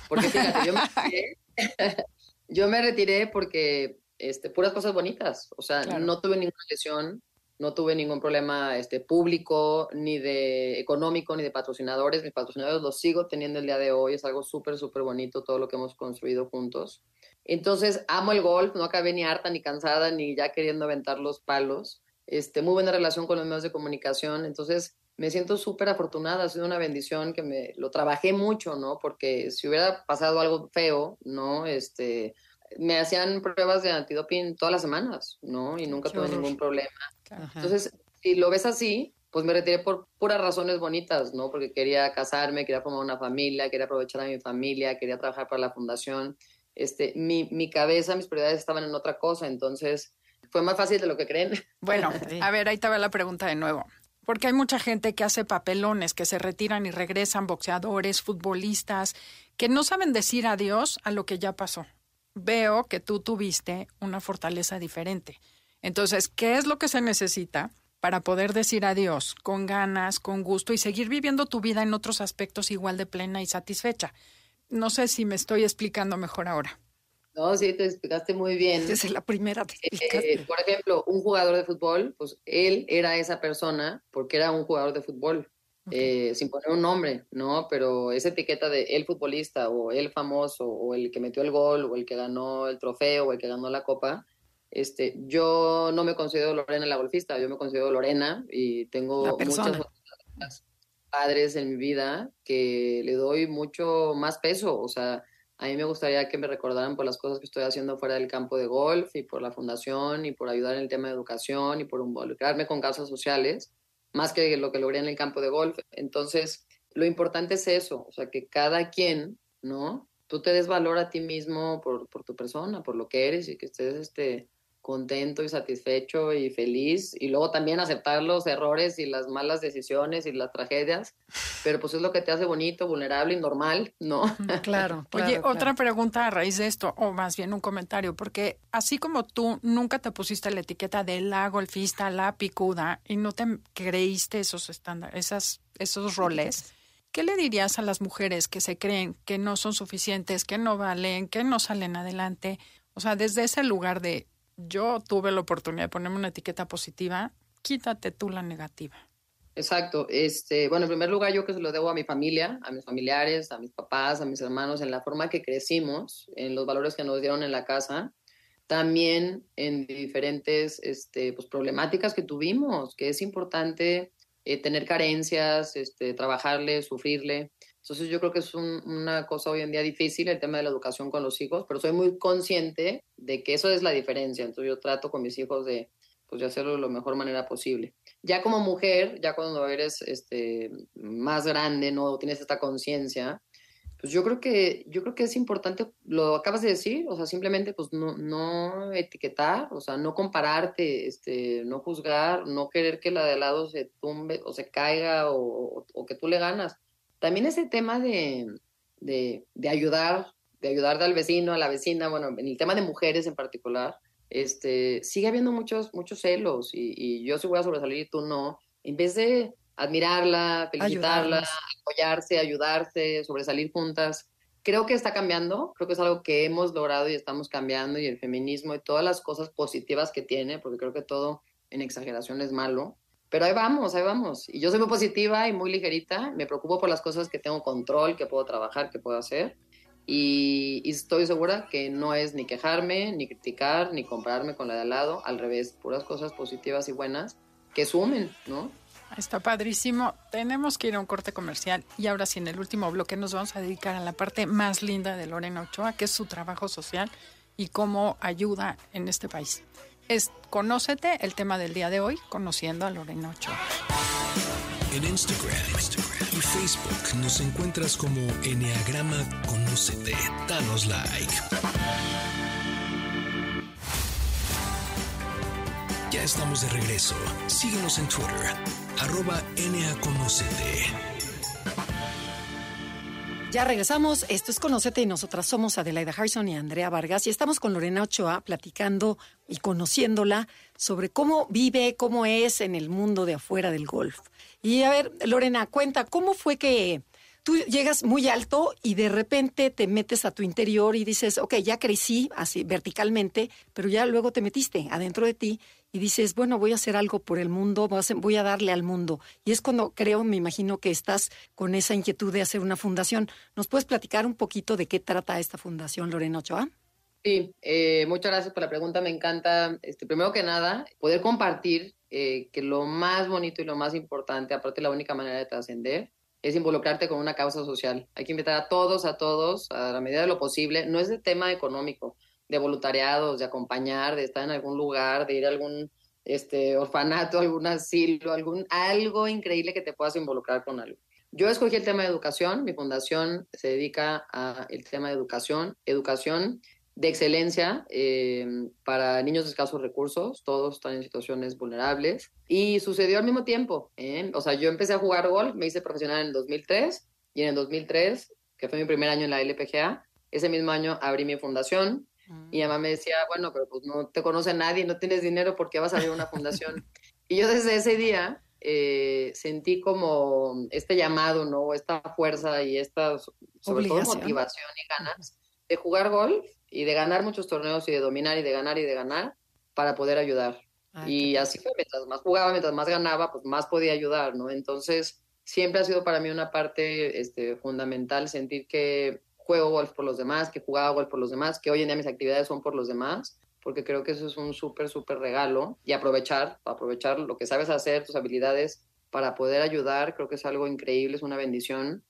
Porque fíjate, yo me Yo me retiré porque este, puras cosas bonitas, o sea, claro. no tuve ninguna lesión, no tuve ningún problema este, público, ni de económico, ni de patrocinadores. Mis patrocinadores los sigo teniendo el día de hoy, es algo súper, súper bonito todo lo que hemos construido juntos. Entonces, amo el golf, no acabé ni harta, ni cansada, ni ya queriendo aventar los palos. Este, muy buena relación con los medios de comunicación, entonces me siento súper afortunada, ha sido una bendición que me lo trabajé mucho, ¿no? Porque si hubiera pasado algo feo, ¿no? Este, me hacían pruebas de antidoping todas las semanas, ¿no? Y nunca tuve ningún problema. Ajá. Entonces, si lo ves así, pues me retiré por puras razones bonitas, ¿no? Porque quería casarme, quería formar una familia, quería aprovechar a mi familia, quería trabajar para la fundación. Este, mi, mi cabeza, mis prioridades estaban en otra cosa, entonces fue más fácil de lo que creen. Bueno, a ver, ahí te va la pregunta de nuevo. Porque hay mucha gente que hace papelones, que se retiran y regresan, boxeadores, futbolistas, que no saben decir adiós a lo que ya pasó. Veo que tú tuviste una fortaleza diferente. Entonces, ¿qué es lo que se necesita para poder decir adiós con ganas, con gusto y seguir viviendo tu vida en otros aspectos igual de plena y satisfecha. No sé si me estoy explicando mejor ahora. No, sí, te explicaste muy bien. Desde la primera te Eh, explicaste. por ejemplo, un jugador de fútbol, pues él era esa persona porque era un jugador de fútbol, eh, sin poner un nombre, ¿no? Pero esa etiqueta de el futbolista o el famoso o el que metió el gol o el que ganó el trofeo o el que ganó la copa, este, yo no me considero Lorena la golfista, yo me considero Lorena y tengo muchas otras padres en mi vida que le doy mucho más peso, o sea, a mí me gustaría que me recordaran por las cosas que estoy haciendo fuera del campo de golf y por la fundación y por ayudar en el tema de educación y por involucrarme con causas sociales, más que lo que logré en el campo de golf. Entonces, lo importante es eso, o sea, que cada quien, ¿no? Tú te des valor a ti mismo por, por tu persona, por lo que eres y que estés este, contento y satisfecho y feliz y luego también aceptar los errores y las malas decisiones y las tragedias, pero pues es lo que te hace bonito, vulnerable y normal, ¿no? Claro, claro, Oye, claro. otra pregunta a raíz de esto, o más bien un comentario, porque así como tú nunca te pusiste la etiqueta de la golfista, la picuda, y no te creíste esos estándares, esas, esos roles, ¿qué le dirías a las mujeres que se creen que no son suficientes, que no valen, que no salen adelante? O sea, desde ese lugar de yo tuve la oportunidad de ponerme una etiqueta positiva, quítate tú la negativa. Exacto. Este, bueno, en primer lugar, yo que se lo debo a mi familia, a mis familiares, a mis papás, a mis hermanos, en la forma que crecimos, en los valores que nos dieron en la casa, también en diferentes este, pues, problemáticas que tuvimos, que es importante eh, tener carencias, este, trabajarle, sufrirle. Entonces yo creo que es un- una cosa hoy en día difícil el tema de la educación con los hijos, pero soy muy consciente de que eso es la diferencia. Entonces yo trato con mis hijos de, pues, de hacerlo de la mejor manera posible ya como mujer, ya cuando eres este, más grande, no tienes esta conciencia, pues yo creo que yo creo que es importante, lo acabas de decir, o sea, simplemente pues no, no etiquetar, o sea, no compararte, este, no juzgar, no querer que la de al lado se tumbe o se caiga o, o- o que tú le ganas. También ese tema de, de, de ayudar, de ayudar al vecino, a la vecina, bueno, en el tema de mujeres en particular, este, sigue habiendo muchos, muchos celos y, y yo sí voy a sobresalir y tú no. En vez de admirarla, felicitarla, Ayudarnos. apoyarse, ayudarse, sobresalir juntas, creo que está cambiando, creo que es algo que hemos logrado y estamos cambiando y el feminismo y todas las cosas positivas que tiene, porque creo que todo en exageración es malo. Pero ahí vamos, ahí vamos. Y yo soy muy positiva y muy ligerita. Me preocupo por las cosas que tengo control, que puedo trabajar, que puedo hacer. Y, estoy segura que no es ni quejarme, ni criticar, ni compararme con la de al lado. Al revés, puras cosas positivas y buenas que sumen, ¿no? Está padrísimo. Tenemos que ir a un corte comercial y ahora sí, en el último bloque nos vamos a dedicar a la parte más linda de Lorena Ochoa, que es su trabajo social y cómo ayuda en este país. Es Conócete, el tema del día de hoy, conociendo a Lorena Ochoa. En Instagram, y Facebook nos encuentras como Enneagrama Conócete. Danos like. Ya estamos de regreso. Síguenos en Twitter, arroba NAConócete. Ya regresamos. Esto es Conocete y nosotras somos Adelaida Harrison y Andrea Vargas y estamos con Lorena Ochoa platicando y conociéndola sobre cómo vive, cómo es en el mundo de afuera del golf. Y a ver, Lorena, cuenta, ¿cómo fue que tú llegas muy alto y de repente te metes a tu interior y dices, ok, ya crecí así verticalmente, pero ya luego te metiste adentro de ti y dices, bueno, voy a hacer algo por el mundo, voy a, darle al mundo. Y es cuando creo, me imagino que estás con esa inquietud de hacer una fundación. ¿Nos puedes platicar un poquito de qué trata esta fundación, Lorena Ochoa? Sí, eh, muchas gracias por la pregunta. Me encanta, este, primero que nada, poder compartir eh, que lo más bonito y lo más importante, aparte la única manera de trascender, es involucrarte con una causa social. Hay que invitar a todos, a todos, a la medida de lo posible. No es de tema económico, de voluntariados, de acompañar, de estar en algún lugar, de ir a algún este, orfanato, algún asilo, algún, algo increíble que te puedas involucrar con algo. Yo escogí el tema de educación, mi fundación se dedica al tema de educación, educación de excelencia eh, para niños de escasos recursos, todos están en situaciones vulnerables. Y sucedió al mismo tiempo. ¿eh? O sea, yo empecé a jugar golf, me hice profesional en el 2003 y en el 2003, que fue mi primer año en la LPGA, ese mismo año abrí mi fundación y mi mamá me decía, bueno, pero pues no te conoce nadie, no tienes dinero, ¿por qué vas a abrir una fundación? Y yo desde ese día eh, sentí como este llamado, ¿no? Esta fuerza y esta, sobre todo, motivación y ganas de jugar golf y de ganar muchos torneos y de dominar y de ganar y de ganar para poder ayudar. y así fue, mientras más jugaba, mientras más ganaba, pues más podía ayudar, ¿no? Entonces, siempre ha sido para mí una parte este, fundamental sentir que juego golf por los demás, que jugaba golf por los demás, que hoy en día mis actividades son por los demás, porque creo que eso es un súper, súper regalo y aprovechar, aprovechar lo que sabes hacer, tus habilidades para poder ayudar, creo que es algo increíble, es una bendición.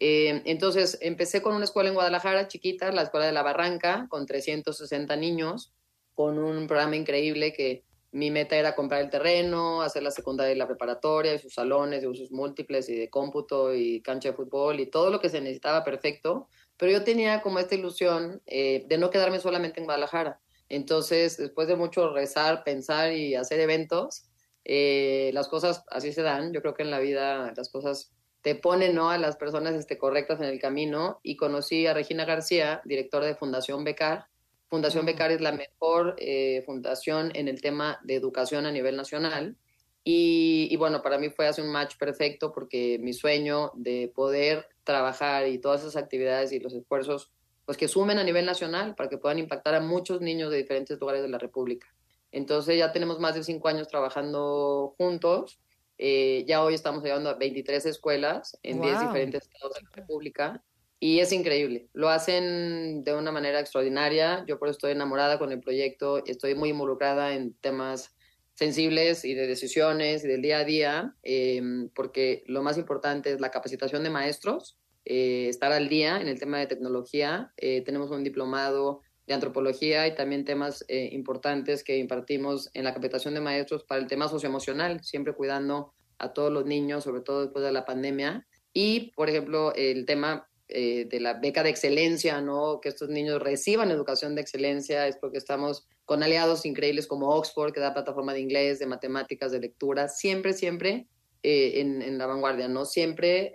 Eh, entonces, empecé con una escuela en Guadalajara, chiquita, la Escuela de la Barranca, con 360 niños, con un programa increíble que mi meta era comprar el terreno, hacer la secundaria y la preparatoria, y sus salones de usos múltiples y de cómputo y cancha de fútbol y todo lo que se necesitaba perfecto. Pero yo tenía como esta ilusión eh, de no quedarme solamente en Guadalajara. Entonces, después de mucho rezar, pensar y hacer eventos, eh, las cosas así se dan. Yo creo que en la vida las cosas te ponen ¿no? a las personas este, correctas en el camino y conocí a Regina García, directora de Fundación Becar. Fundación Becar es la mejor eh, fundación en el tema de educación a nivel nacional. Y, y, bueno, para mí fue hace un match perfecto porque mi sueño de poder trabajar y todas esas actividades y los esfuerzos, pues que sumen a nivel nacional para que puedan impactar a muchos niños de diferentes lugares de la República. Entonces ya tenemos más de cinco años trabajando juntos eh, ya hoy estamos llegando a 23 escuelas en 10 diferentes estados de la República y es increíble. Lo hacen de una manera extraordinaria. Yo por eso estoy enamorada con el proyecto. Estoy muy involucrada en temas sensibles y de decisiones y del día a día, em, porque lo más importante es la capacitación de maestros, eh, estar al día en el tema de tecnología. Eh, tenemos un diplomado de antropología y también temas eh, importantes que impartimos en la capacitación de maestros para el tema socioemocional, siempre cuidando a todos los niños, sobre todo después de la pandemia. Y, por ejemplo, el tema eh, de la beca de excelencia, ¿no? Que estos niños reciban educación de excelencia, es porque estamos con aliados increíbles como Oxford, que da plataforma de inglés, de matemáticas, de lectura, siempre, siempre eh, en, la vanguardia, ¿no? Siempre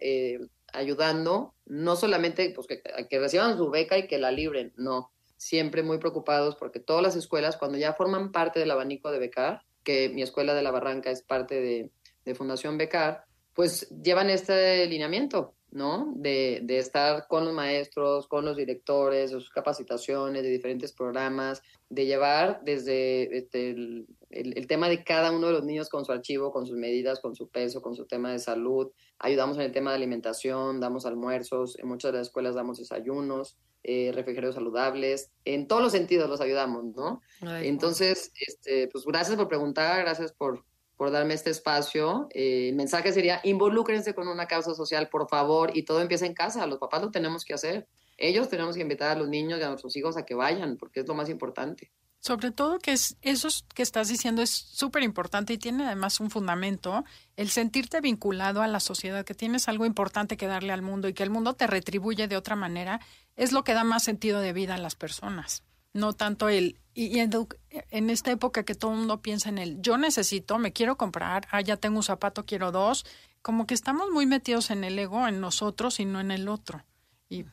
ayudando, no solamente pues, que, que reciban su beca y que la libren, no, siempre muy preocupados porque todas las escuelas, cuando ya forman parte del abanico de Becar, que mi escuela de la Barranca es parte de, Fundación Becar, pues llevan este lineamiento, ¿no? De, de, estar con los maestros, con los directores, de sus capacitaciones, de diferentes programas, de llevar desde este, el, el, el, tema de cada uno de los niños con su archivo, con sus medidas, con su peso, con su tema de salud. Ayudamos en el tema de alimentación, damos almuerzos, en muchas de las escuelas damos desayunos eh, refrigerios saludables, en todos los sentidos los ayudamos, ¿no? Entonces, este, pues gracias por preguntar, gracias por, por darme este espacio. Eh, el mensaje sería, involúcrense con una causa social, por favor, y todo empieza en casa, los papás lo tenemos que hacer. Ellos tenemos que invitar a los niños y a nuestros hijos a que vayan, porque es lo más importante. Sobre todo que es, eso que estás diciendo es súper importante y tiene además un fundamento, el sentirte vinculado a la sociedad, que tienes algo importante que darle al mundo y que el mundo te retribuye de otra manera, es lo que da más sentido de vida a las personas. No tanto el, y, en, en, esta época que todo el mundo piensa en el, yo necesito, me quiero comprar, ah, ya tengo un zapato, quiero dos, como que estamos muy metidos en el ego, en nosotros y no en el otro. Y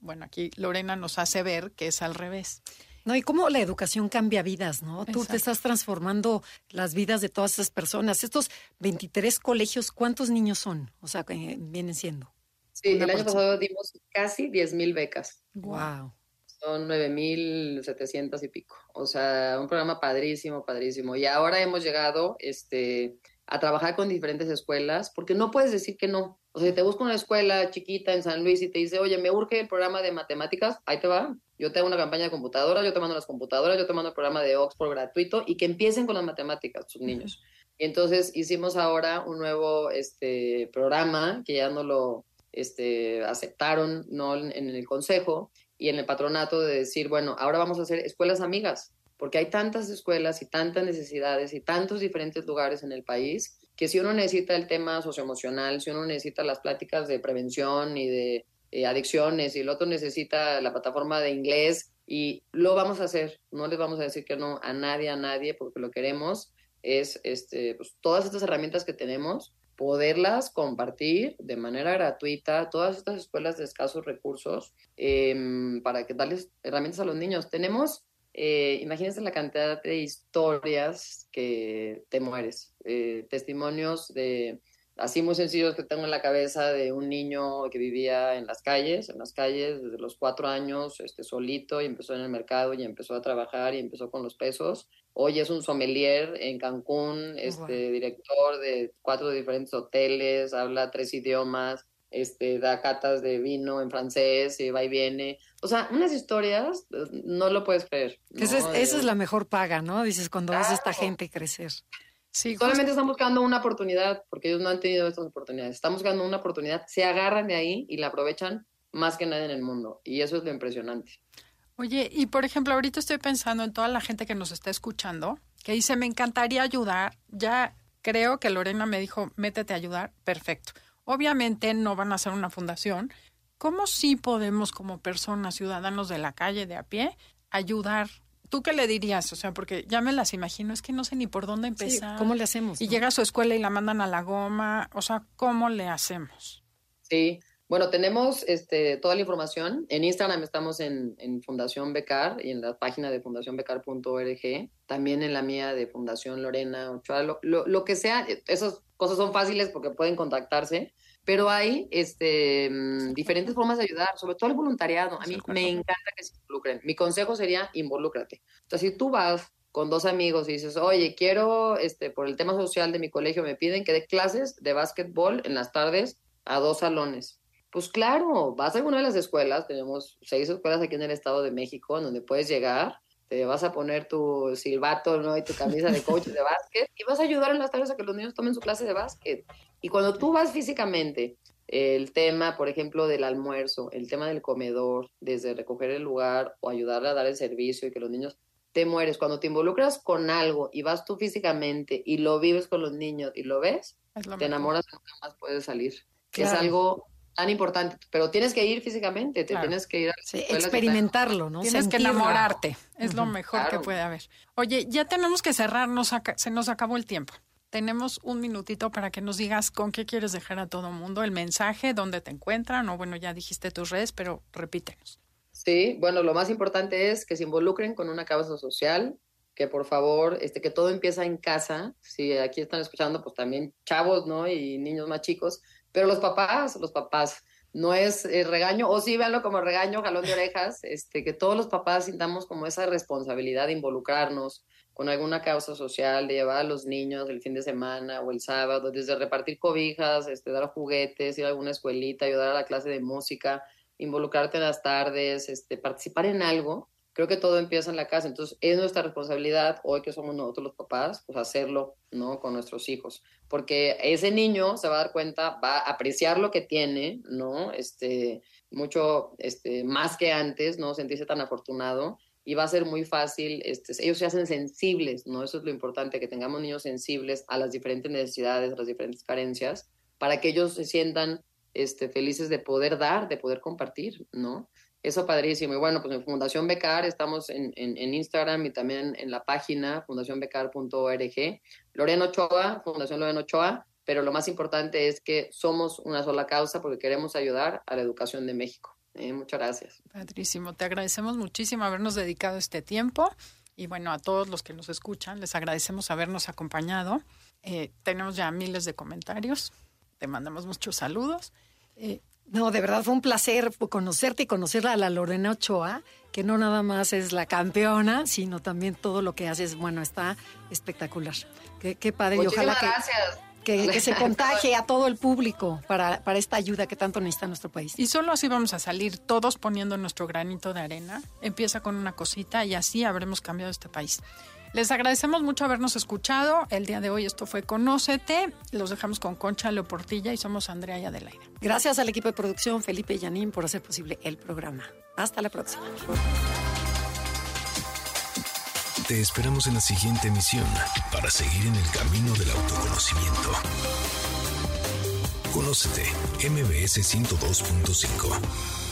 bueno, aquí Lorena nos hace ver que es al revés. No, y cómo la educación cambia vidas, ¿no? Exacto. Tú te estás transformando las vidas de todas esas personas. Estos 23 colegios, ¿cuántos niños son? O sea, que vienen siendo. Sí, el año pasado dimos casi 10 mil becas. Wow. Son 9.700 y pico. O sea, un programa padrísimo, padrísimo. Y ahora hemos llegado este, a trabajar con diferentes escuelas, porque no puedes decir que no. O sea, si te busco una escuela chiquita en San Luis y te dice, oye, me urge el programa de matemáticas, ahí te va. Yo te hago una campaña de computadoras, yo te mando las computadoras, yo te mando el programa de Oxford gratuito y que empiecen con las matemáticas, sus niños. Y entonces hicimos ahora un nuevo este, programa que ya no lo este, aceptaron ¿no? en el consejo y en el patronato de decir, bueno, ahora vamos a hacer escuelas amigas, porque hay tantas escuelas y tantas necesidades y tantos diferentes lugares en el país que si uno necesita el tema socioemocional, si uno necesita las pláticas de prevención y de eh, adicciones y el otro necesita la plataforma de inglés y lo vamos a hacer. No les vamos a decir que no a nadie, a nadie, porque lo queremos es este, pues, todas estas herramientas que tenemos, poderlas compartir de manera gratuita, todas estas escuelas de escasos recursos, eh, para que darles herramientas a los niños. Tenemos eh, imagínense la cantidad de historias que te mueres, eh, testimonios de así muy sencillos que tengo en la cabeza de un niño que vivía en las calles, en las calles desde los cuatro años, este, solito, y empezó en el mercado y empezó a trabajar y empezó con los pesos. Hoy es un sommelier en Cancún, este, director de cuatro diferentes hoteles, habla tres idiomas, este, da catas de vino en francés y va y viene. O sea, unas historias, no lo puedes creer. Esa, es, la mejor paga, ¿no? Dices, cuando ves a esta gente crecer. Sí, Solamente están buscando una oportunidad, porque ellos no han tenido estas oportunidades. Están buscando una oportunidad, se agarran de ahí y la aprovechan más que nadie en el mundo. Y eso es lo impresionante. Oye, y por ejemplo, ahorita estoy pensando en toda la gente que nos está escuchando, que dice, me encantaría ayudar. Ya creo que Lorena me dijo, métete a ayudar. Perfecto. Obviamente no van a ser una fundación. ¿Cómo sí podemos como personas, ciudadanos de la calle, de a pie, ayudar ¿Tú qué le dirías? O sea, porque ya me las imagino, es que no sé ni por dónde empezar. ¿Cómo le hacemos? Y llega a su escuela y la mandan a la goma. O sea, ¿cómo le hacemos? Sí, bueno, tenemos este, toda la información. En Instagram estamos en, en Fundación Becar y en la página de fundacionbecar.org. También en la mía de Fundación Lorena Ochoa. Lo, lo, lo que sea, esas cosas son fáciles porque pueden contactarse pero hay este, mm, diferentes formas de ayudar, sobre todo el voluntariado. A mí me encanta que se involucren. Mi consejo sería involúcrate. Entonces, si tú vas con dos amigos y dices, oye, quiero, este, por el tema social de mi colegio, me piden que dé clases de básquetbol en las tardes a dos salones. Pues claro, vas a alguna de las escuelas, tenemos seis escuelas aquí en el Estado de México, donde puedes llegar, te vas a poner tu silbato ¿no? y tu camisa de coach de básquet y vas a ayudar en las tardes a que los niños tomen su clase de básquet. Y cuando tú vas físicamente, el tema, por ejemplo, del almuerzo, el tema del comedor, desde recoger el lugar o ayudarle a dar el servicio y que los niños te mueres. Cuando te involucras con algo y vas tú físicamente y lo vives con los niños y lo ves, te enamoras y nunca más puedes salir. Es algo tan importante, pero tienes que ir físicamente, te tienes que ir a experimentarlo, ¿no? Tienes que enamorarte, es lo mejor que puede haber. Oye, ya tenemos que cerrar, se nos acabó el tiempo tenemos un minutito para que nos digas con qué quieres dejar a todo mundo, el mensaje, dónde te encuentran, o bueno, ya dijiste tus redes, pero repítenos. Sí, bueno, lo más importante es que se involucren con una causa social, que por favor, este, que todo empieza en casa. Si aquí están escuchando, pues también chavos, ¿no? Y niños más chicos, pero los papás, los papás, no es eh, regaño, o sí, véanlo como regaño, jalón de orejas, este, que todos los papás sintamos como esa responsabilidad de involucrarnos, con alguna causa social, de llevar a los niños el fin de semana o el sábado, desde repartir cobijas, este, dar juguetes, ir a alguna escuelita, ayudar a la clase de música, involucrarte en las tardes, este, participar en algo. Creo que todo empieza en la casa, entonces es nuestra responsabilidad, hoy que somos nosotros los papás, pues hacerlo, ¿no? Con nuestros hijos, porque ese niño se va a dar cuenta, va a apreciar lo que tiene, ¿no? Este, mucho, este, más que antes, ¿no? Sentirse tan afortunado y va a ser muy fácil, este, ellos se hacen sensibles, ¿no? Eso es lo importante, que tengamos niños sensibles a las diferentes necesidades, a las diferentes carencias, para que ellos se sientan este, felices de poder dar, de poder compartir, ¿no? Eso padrísimo. Y bueno, pues en Fundación Becar estamos en, en, Instagram y también en la página fundacionbecar.org. Lorena Ochoa, Fundación Lorena Ochoa, pero lo más importante es que somos una sola causa porque queremos ayudar a la educación de México. Eh, muchas gracias. Padrísimo, te agradecemos muchísimo habernos dedicado este tiempo y bueno, a todos los que nos escuchan, les agradecemos habernos acompañado. Eh, tenemos ya miles de comentarios, te mandamos muchos saludos. Eh, no, de verdad fue un placer conocerte y conocer a la Lorena Ochoa, que no nada más es la campeona, sino también todo lo que haces, bueno, está espectacular. Qué, qué padre. y ojalá gracias que, se contagie a todo el público para, para esta ayuda que tanto necesita nuestro país. Y solo así vamos a salir todos poniendo nuestro granito de arena. Empieza con una cosita y así habremos cambiado este país. Les agradecemos mucho habernos escuchado. El día de hoy esto fue Conócete. Los dejamos con Concha Leoportilla y somos Andrea y Adelaida. Gracias al equipo de producción Felipe y Yanín por hacer posible el programa. Hasta la próxima. Te esperamos en la siguiente emisión para seguir en el camino del autoconocimiento. Conócete, MBS 102.5.